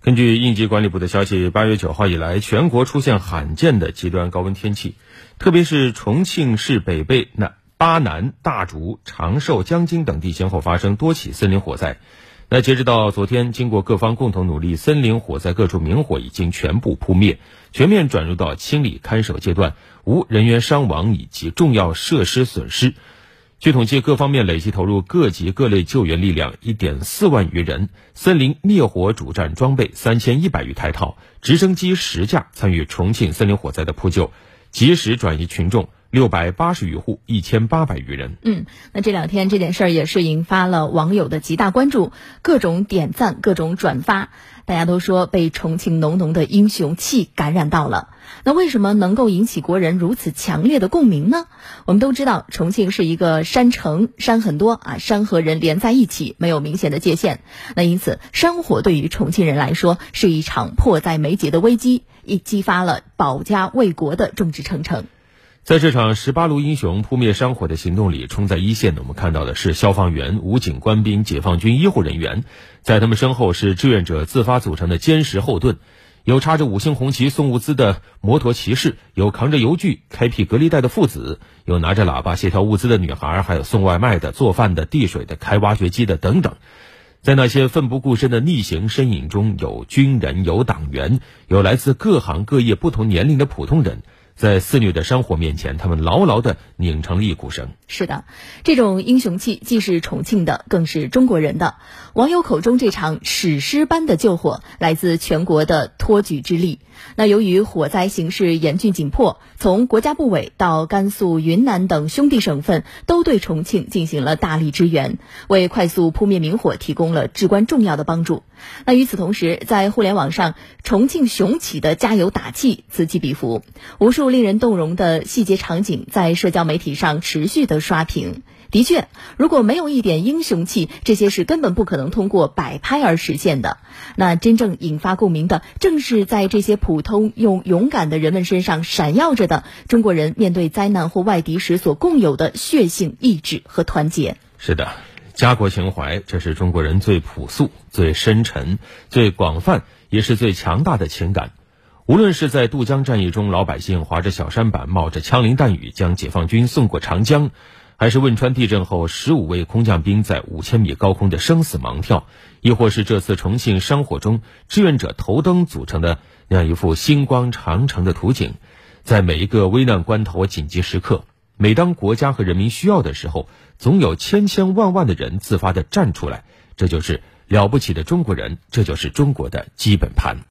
根据应急管理部的消息，八月九号以来，全国出现罕见的极端高温天气，特别是重庆市北碚、那巴南、大竹、长寿、江津等地先后发生多起森林火灾。那截止到昨天，经过各方共同努力，森林火灾各处明火已经全部扑灭，全面转入到清理看守阶段，无人员伤亡以及重要设施损失。据统计，各方面累计投入各级各类救援力量一点四万余人，森林灭火主战装备三千一百余台套，直升机十架参与重庆森林火灾的扑救，及时转移群众六百八十余户一千八百余人。嗯，那这两天这件事儿也是引发了网友的极大关注，各种点赞，各种转发。大家都说被重庆浓浓的英雄气感染到了。那为什么能够引起国人如此强烈的共鸣呢？我们都知道，重庆是一个山城，山很多啊，山和人连在一起，没有明显的界限。那因此，山火对于重庆人来说是一场迫在眉睫的危机，亦激发了保家卫国的众志成城。在这场十八路英雄扑灭山火的行动里，冲在一线的我们看到的是消防员、武警、官兵、解放军医护人员，在他们身后是志愿者自发组成的坚实后盾，有插着五星红旗送物资的摩托骑士，有扛着油锯开辟隔离带的父子，有拿着喇叭协调物资的女孩，还有送外卖的、做饭的、递水的、开挖掘机的等等。在那些奋不顾身的逆行身影中，有军人，有党员，有来自各行各业、不同年龄的普通人。在肆虐的山火面前，他们牢牢地拧成了一股绳。是的，这种英雄气既是重庆的，更是中国人的。网友口中这场史诗般的救火，来自全国的托举之力。那由于火灾形势严峻紧迫，从国家部委到甘肃、云南等兄弟省份，都对重庆进行了大力支援，为快速扑灭明火提供了至关重要的帮助。那与此同时，在互联网上，重庆雄起的加油打气此起彼伏，无数令人动容的细节场景在社交媒体上持续的刷屏。的确，如果没有一点英雄气，这些是根本不可能通过摆拍而实现的。那真正引发共鸣的，正是在这些普通又勇敢的人们身上闪耀着的中国人面对灾难或外敌时所共有的血性意志和团结。是的，家国情怀，这是中国人最朴素、最深沉、最广泛，也是最强大的情感。无论是在渡江战役中，老百姓划着小舢板，冒着枪林弹雨，将解放军送过长江。还是汶川地震后，十五位空降兵在五千米高空的生死盲跳，亦或是这次重庆山火中志愿者头灯组成的那样一幅星光长城的图景，在每一个危难关头、紧急时刻，每当国家和人民需要的时候，总有千千万万的人自发的站出来，这就是了不起的中国人，这就是中国的基本盘。